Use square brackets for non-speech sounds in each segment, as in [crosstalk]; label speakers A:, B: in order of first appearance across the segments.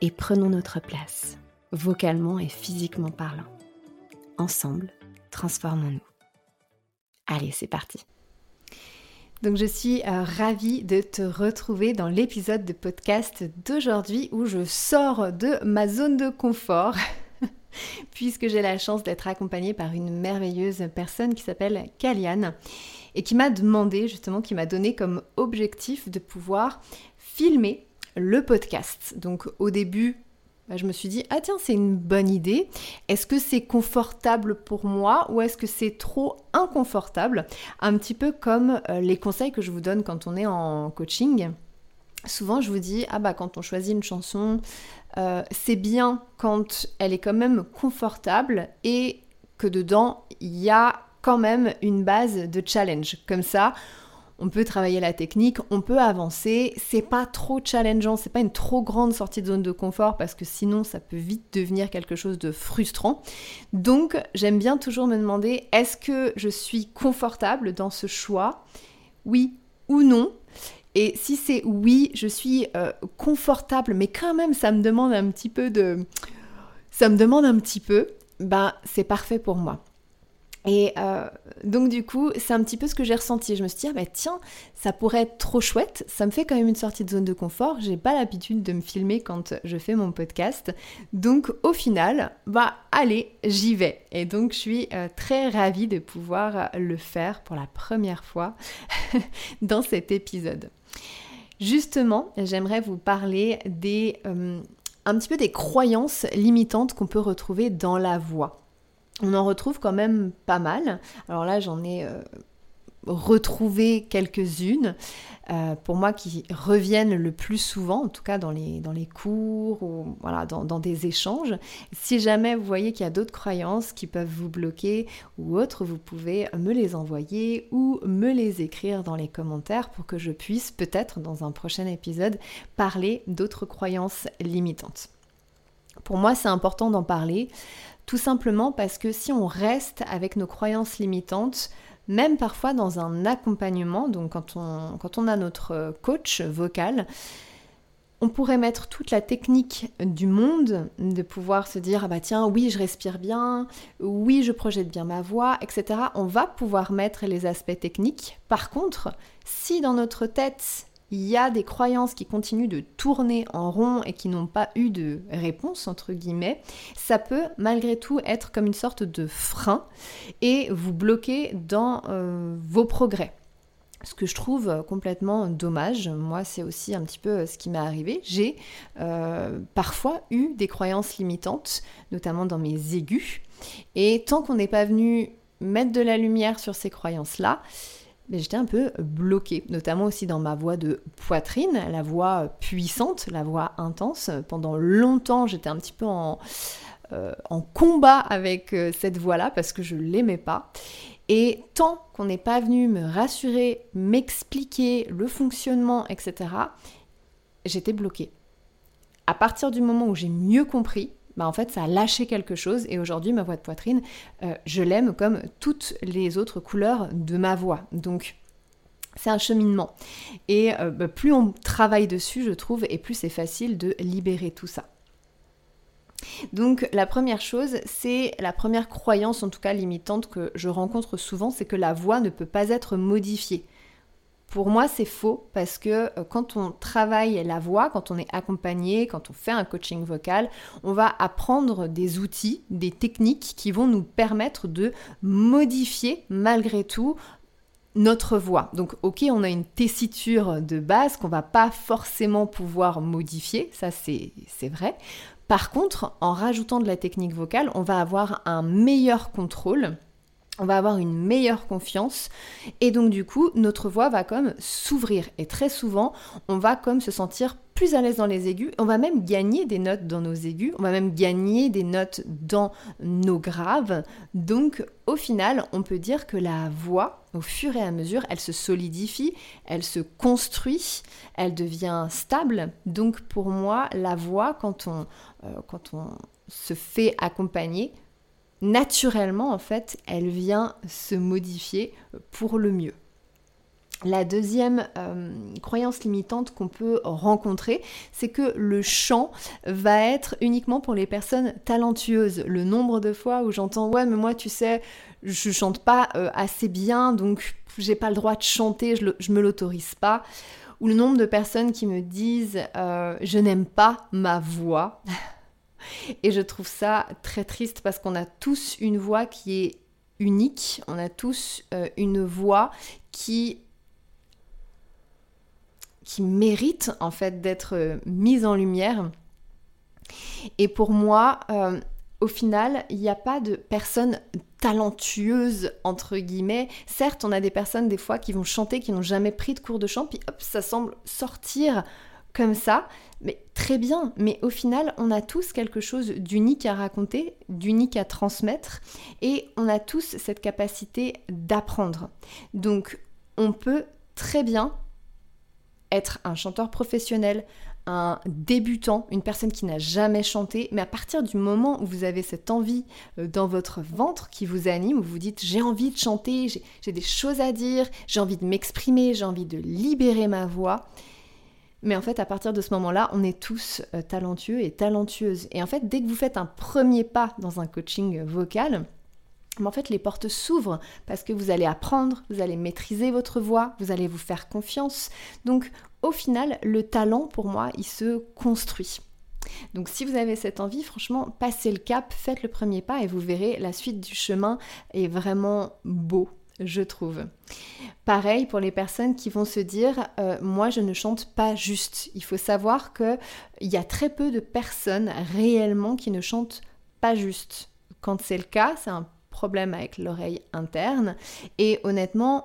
A: et prenons notre place, vocalement et physiquement parlant. Ensemble, transformons-nous. Allez, c'est parti. Donc je suis euh, ravie de te retrouver dans l'épisode de podcast d'aujourd'hui où je sors de ma zone de confort [laughs] puisque j'ai la chance d'être accompagnée par une merveilleuse personne qui s'appelle Kaliane et qui m'a demandé justement, qui m'a donné comme objectif de pouvoir filmer le podcast. Donc au début, bah, je me suis dit, ah tiens, c'est une bonne idée. Est-ce que c'est confortable pour moi ou est-ce que c'est trop inconfortable? Un petit peu comme euh, les conseils que je vous donne quand on est en coaching. Souvent, je vous dis, ah bah quand on choisit une chanson, euh, c'est bien quand elle est quand même confortable et que dedans, il y a quand même une base de challenge. Comme ça, on peut travailler la technique, on peut avancer, c'est pas trop challengeant, c'est pas une trop grande sortie de zone de confort parce que sinon ça peut vite devenir quelque chose de frustrant. Donc j'aime bien toujours me demander est-ce que je suis confortable dans ce choix? Oui ou non? Et si c'est oui, je suis euh, confortable, mais quand même ça me demande un petit peu de... Ça me demande un petit peu, ben c'est parfait pour moi. Et euh, donc du coup, c'est un petit peu ce que j'ai ressenti. Je me suis dit, ah bah tiens, ça pourrait être trop chouette. Ça me fait quand même une sortie de zone de confort. J'ai pas l'habitude de me filmer quand je fais mon podcast. Donc au final, bah allez, j'y vais. Et donc je suis euh, très ravie de pouvoir le faire pour la première fois [laughs] dans cet épisode. Justement, j'aimerais vous parler des... Euh, un petit peu des croyances limitantes qu'on peut retrouver dans la voix on en retrouve quand même pas mal. Alors là, j'en ai euh, retrouvé quelques-unes, euh, pour moi qui reviennent le plus souvent, en tout cas dans les, cours ou voilà, dans, dans des échanges. Si jamais vous voyez qu'il y a d'autres croyances qui peuvent vous bloquer ou autres, vous pouvez me les envoyer ou me les écrire dans les commentaires pour que je puisse peut-être dans un prochain épisode parler d'autres croyances limitantes. Pour moi, c'est important d'en parler tout simplement parce que si on reste avec nos croyances limitantes, même parfois dans un accompagnement, donc quand on, quand on a notre coach vocal, on pourrait mettre toute la technique du monde, de pouvoir se dire, ah bah tiens, oui, je respire bien, oui, je projette bien ma voix, etc. On va pouvoir mettre les aspects techniques. Par contre, si dans notre tête, il y a des croyances qui continuent de tourner en rond et qui n'ont pas eu de réponse, entre guillemets, ça peut malgré tout être comme une sorte de frein et vous bloquer dans euh, vos progrès. Ce que je trouve complètement dommage, moi c'est aussi un petit peu ce qui m'est arrivé. J'ai euh, parfois eu des croyances limitantes, notamment dans mes aigus. Et tant qu'on n'est pas venu mettre de la lumière sur ces croyances-là, mais j'étais un peu bloquée, notamment aussi dans ma voix de poitrine, la voix puissante, la voix intense. Pendant longtemps, j'étais un petit peu en, euh, combat avec euh, cette voix-là parce que je l'aimais pas. Et tant qu'on n'est pas venu me rassurer, m'expliquer le fonctionnement, etc., j'étais bloquée. À partir du moment où j'ai mieux compris, bah, en fait ça a lâché quelque chose et aujourd'hui ma voix de poitrine, euh, je l'aime comme toutes les autres couleurs de ma voix. Donc c'est un cheminement. Et euh, bah, plus on travaille dessus, je trouve, et plus c'est facile de libérer tout ça. Donc la première chose, c'est la première croyance, en tout cas limitante, que je rencontre souvent, c'est que la voix ne peut pas être modifiée. Pour moi, c'est faux parce que euh, quand on travaille la voix, quand on est accompagné, quand on fait un coaching vocal, on va apprendre des outils, des techniques qui vont nous permettre de modifier malgré tout notre voix. Donc ok, on a une tessiture de base qu'on va pas forcément pouvoir modifier, ça c'est vrai. Par contre, en rajoutant de la technique vocale, on va avoir un meilleur contrôle on va avoir une meilleure confiance et donc du coup notre voix va comme s'ouvrir et très souvent on va comme se sentir plus à l'aise dans les aigus, on va même gagner des notes dans nos aigus, on va même gagner des notes dans nos graves. Donc au final, on peut dire que la voix, au fur et à mesure, elle se solidifie, elle se construit, elle devient stable. Donc pour moi, la voix, quand on, euh, quand on se fait accompagner, naturellement, en fait, elle vient se modifier pour le mieux. La deuxième euh, croyance limitante qu'on peut rencontrer, c'est que le chant va être uniquement pour les personnes talentueuses. Le nombre de fois où j'entends ouais mais moi tu sais je chante pas euh, assez bien donc j'ai pas le droit de chanter, je, me l'autorise pas. Ou le nombre de personnes qui me disent euh, je n'aime pas ma voix. [laughs] Et je trouve ça très triste parce qu'on a tous une voix qui est unique, on a tous euh, une voix qui qui mérite en fait d'être euh, mise en lumière. Et pour moi, euh, au final, il n'y a pas de personnes talentueuses, entre guillemets. Certes, on a des personnes des fois qui vont chanter, qui n'ont jamais pris de cours de chant, puis hop, ça semble sortir comme ça, mais très bien. Mais au final, on a tous quelque chose d'unique à raconter, d'unique à transmettre, et on a tous cette capacité d'apprendre. Donc, on peut très bien être un chanteur professionnel, un débutant, une personne qui n'a jamais chanté, mais à partir du moment où vous avez cette envie euh, dans votre ventre qui vous anime, où vous dites j'ai envie de chanter, j'ai des choses à dire, j'ai envie de m'exprimer, j'ai envie de libérer ma voix, mais en fait, à partir de ce moment-là, on est tous euh, talentueux et talentueuses. Et en fait, dès que vous faites un premier pas dans un coaching vocal, en fait, les portes s'ouvrent parce que vous allez apprendre, vous allez maîtriser votre voix, vous allez vous faire confiance. Donc, au final, le talent, pour moi, il se construit. Donc si vous avez cette envie, franchement, passez le cap, faites le premier pas et vous verrez, la suite du chemin est vraiment beau je trouve. Pareil pour les personnes qui vont se dire euh, moi je ne chante pas juste. Il faut savoir qu'il y a très peu de personnes réellement qui ne chantent pas juste. Quand c'est le cas, c'est un problème avec l'oreille interne et honnêtement,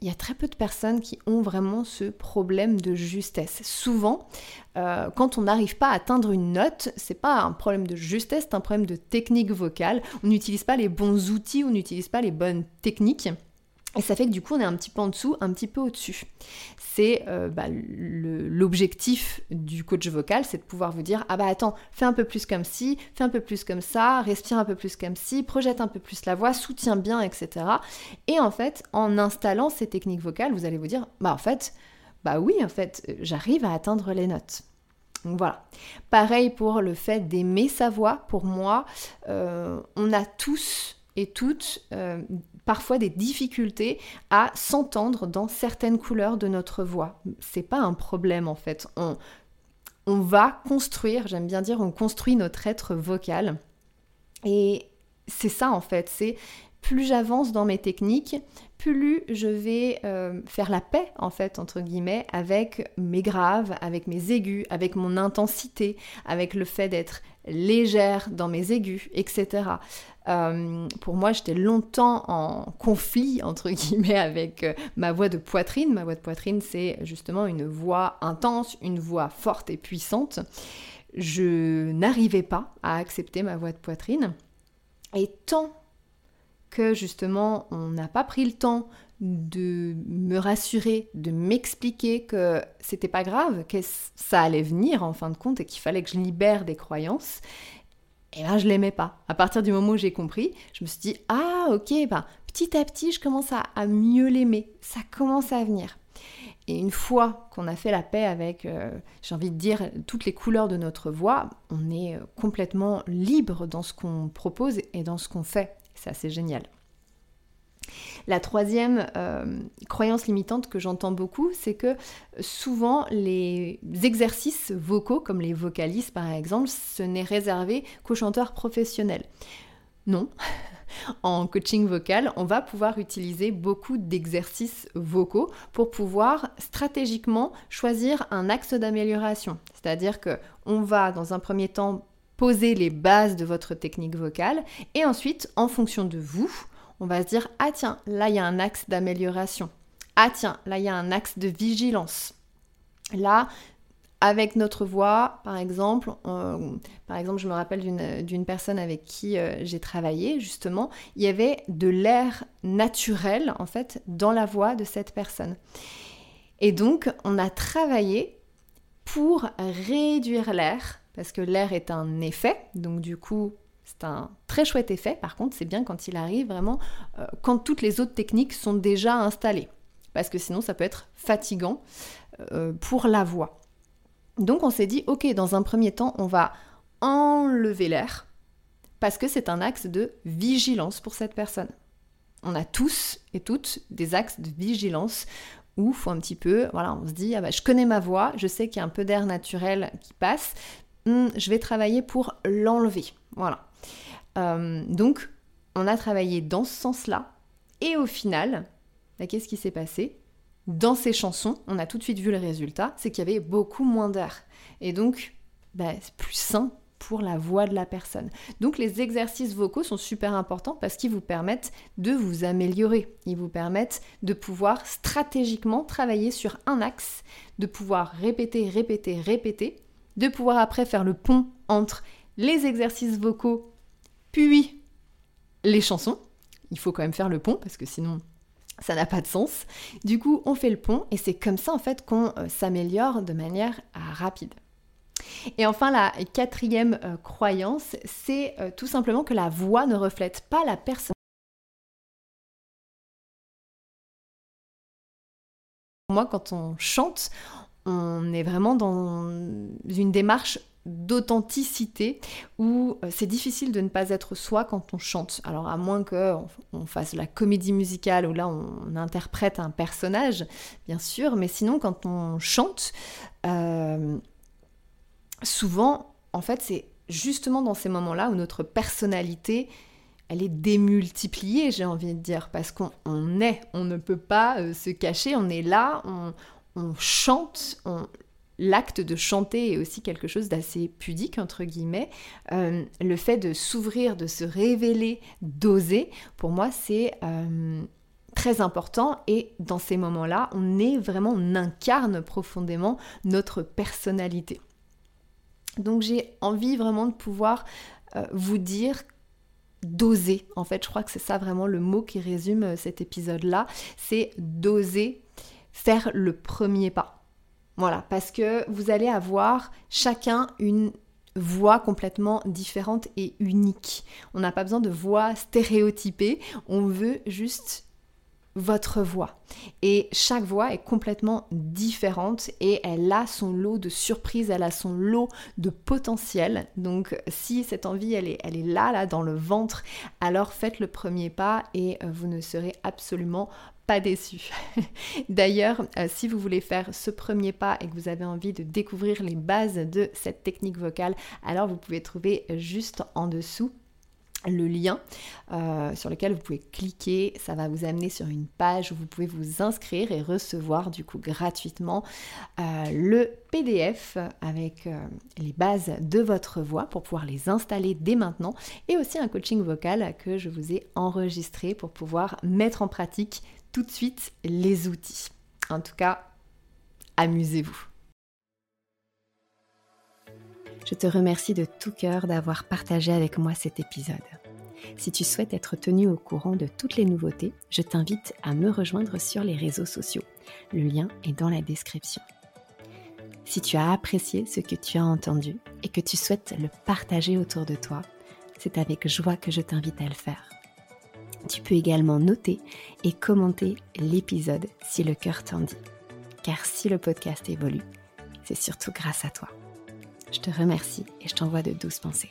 A: il y a très peu de personnes qui ont vraiment ce problème de justesse. Souvent, euh, quand on n'arrive pas à atteindre une note, c'est pas un problème de justesse, c'est un problème de technique vocale. On n'utilise pas les bons outils, on n'utilise pas les bonnes techniques. Et ça fait que du coup, on est un petit peu en dessous, un petit peu au-dessus. C'est euh, bah, l'objectif du coach vocal, c'est de pouvoir vous dire ah bah attends, fais un peu plus comme ci, fais un peu plus comme ça, respire un peu plus comme ci, projette un peu plus la voix, soutiens bien, etc. Et en fait, en installant ces techniques vocales, vous allez vous dire bah en fait, bah oui, en fait, j'arrive à atteindre les notes. Donc voilà. Pareil pour le fait d'aimer sa voix. Pour moi, euh, on a tous et toutes euh, parfois des difficultés à s'entendre dans certaines couleurs de notre voix. C'est pas un problème en fait. On, va construire, j'aime bien dire, on construit notre être vocal. Et c'est ça en fait, c'est plus j'avance dans mes techniques, plus je vais euh, faire la paix en fait entre guillemets avec mes graves, avec mes aigus, avec mon intensité, avec le fait d'être légère dans mes aigus, etc. Euh, pour moi, j'étais longtemps en conflit, entre guillemets, avec euh, ma voix de poitrine. Ma voix de poitrine, c'est justement une voix intense, une voix forte et puissante. Je n'arrivais pas à accepter ma voix de poitrine. Et tant que justement on n'a pas pris le temps de me rassurer, de m'expliquer que c'était pas grave, que ça allait venir en fin de compte et qu'il fallait que je libère des croyances, et là je l'aimais pas. À partir du moment où j'ai compris, je me suis dit ah ok, ben, petit à petit je commence à, mieux l'aimer, ça commence à venir. Et une fois qu'on a fait la paix avec, euh, j'ai envie de dire, toutes les couleurs de notre voix, on est euh, complètement libre dans ce qu'on propose et dans ce qu'on fait. C'est assez génial. La troisième euh, croyance limitante que j'entends beaucoup, c'est que souvent les exercices vocaux, comme les vocalistes par exemple, ce n'est réservé qu'aux chanteurs professionnels. Non. [laughs] En coaching vocal, on va pouvoir utiliser beaucoup d'exercices vocaux pour pouvoir stratégiquement choisir un axe d'amélioration. C'est-à-dire que on va dans un premier temps poser les bases de votre technique vocale et ensuite, en fonction de vous, on va se dire ah tiens, là il y a un axe d'amélioration. Ah tiens, là il y a un axe de vigilance. Là, avec notre voix, par exemple, par exemple, je me rappelle d'une personne avec qui euh, j'ai travaillé, justement, il y avait de l'air naturel, en fait, dans la voix de cette personne. Et donc, on a travaillé pour réduire l'air, parce que l'air est un effet, donc du coup, c'est un très chouette effet. Par contre, c'est bien quand il arrive vraiment, euh, quand toutes les autres techniques sont déjà installées. Parce que sinon, ça peut être fatigant euh, pour la voix. Donc, on s'est dit, ok, dans un premier temps, on va enlever l'air. Parce que c'est un axe de vigilance pour cette personne. On a tous et toutes des axes de vigilance où faut un petit peu, voilà, on se dit, ah bah, je connais ma voix, je sais qu'il y a un peu d'air naturel qui passe, hmm, je vais travailler pour l'enlever. Voilà. Euh, donc, on a travaillé dans ce sens-là. Et au final, bah, qu'est-ce qui s'est passé? Dans ces chansons, on a tout de suite vu le résultat, c'est qu'il y avait beaucoup moins d'air. Et donc, bah, c'est plus sain pour la voix de la personne. Donc les exercices vocaux sont super importants parce qu'ils vous permettent de vous améliorer. Ils vous permettent de pouvoir stratégiquement travailler sur un axe, de pouvoir répéter, répéter, répéter, de pouvoir après faire le pont entre les exercices vocaux puis les chansons. Il faut quand même faire le pont parce que sinon ça n'a pas de sens. Du coup, on fait le pont et c'est comme ça en fait qu'on euh, s'améliore de manière euh, rapide. Et enfin, la quatrième euh, croyance, c'est tout simplement que la voix ne reflète pas la personne. Moi, quand on chante, on est vraiment dans une démarche d'authenticité où euh, c'est difficile de ne pas être soi quand on chante. Alors à moins qu'on on fasse la comédie musicale où là on, interprète un personnage, bien sûr, mais sinon quand on chante, euh, souvent en fait c'est justement dans ces moments-là où notre personnalité elle est démultipliée, j'ai envie de dire, parce qu'on est, on ne peut pas euh, se cacher, on est là, on, on chante, l'acte de chanter est aussi quelque chose d'assez pudique, entre guillemets. Euh, le fait de s'ouvrir, de se révéler, d'oser, pour moi, c'est euh, très important. Et dans ces moments-là, on est vraiment, on incarne profondément notre personnalité. Donc j'ai envie vraiment de pouvoir euh, vous dire d'oser. En fait, je crois que c'est ça vraiment le mot qui résume cet épisode-là. C'est d'oser faire le premier pas. Voilà, parce que vous allez avoir chacun une voix complètement différente et unique. On n'a pas besoin de voix stéréotypée, on veut juste votre voix. Et chaque voix est complètement différente et elle a son lot de surprises, elle a son lot de potentiel. Donc si cette envie, elle est, elle est là, là, dans le ventre, alors faites le premier pas et euh, vous ne serez absolument pas déçu. [laughs] D'ailleurs, euh, si vous voulez faire ce premier pas et que vous avez envie de découvrir les bases de cette technique vocale, alors vous pouvez trouver juste en dessous le lien euh, sur lequel vous pouvez cliquer, ça va vous amener sur une page où vous pouvez vous inscrire et recevoir du coup gratuitement euh, le PDF avec les bases de votre voix pour pouvoir les installer dès maintenant et aussi un coaching vocal que je vous ai enregistré pour pouvoir mettre en pratique tout de suite les outils. En tout cas, amusez-vous.
B: Je te remercie de tout cœur d'avoir partagé avec moi cet épisode. Si tu souhaites être tenu au courant de toutes les nouveautés, je t'invite à me rejoindre sur les réseaux sociaux. Le lien est dans la description. Si tu as apprécié ce que tu as entendu et que tu souhaites le partager autour de toi, c'est avec joie que je t'invite à le faire. Tu peux également noter et commenter l'épisode si le cœur t'en dit. Car si le podcast évolue, c'est surtout grâce à toi. Je te remercie et je t'envoie de douces pensées.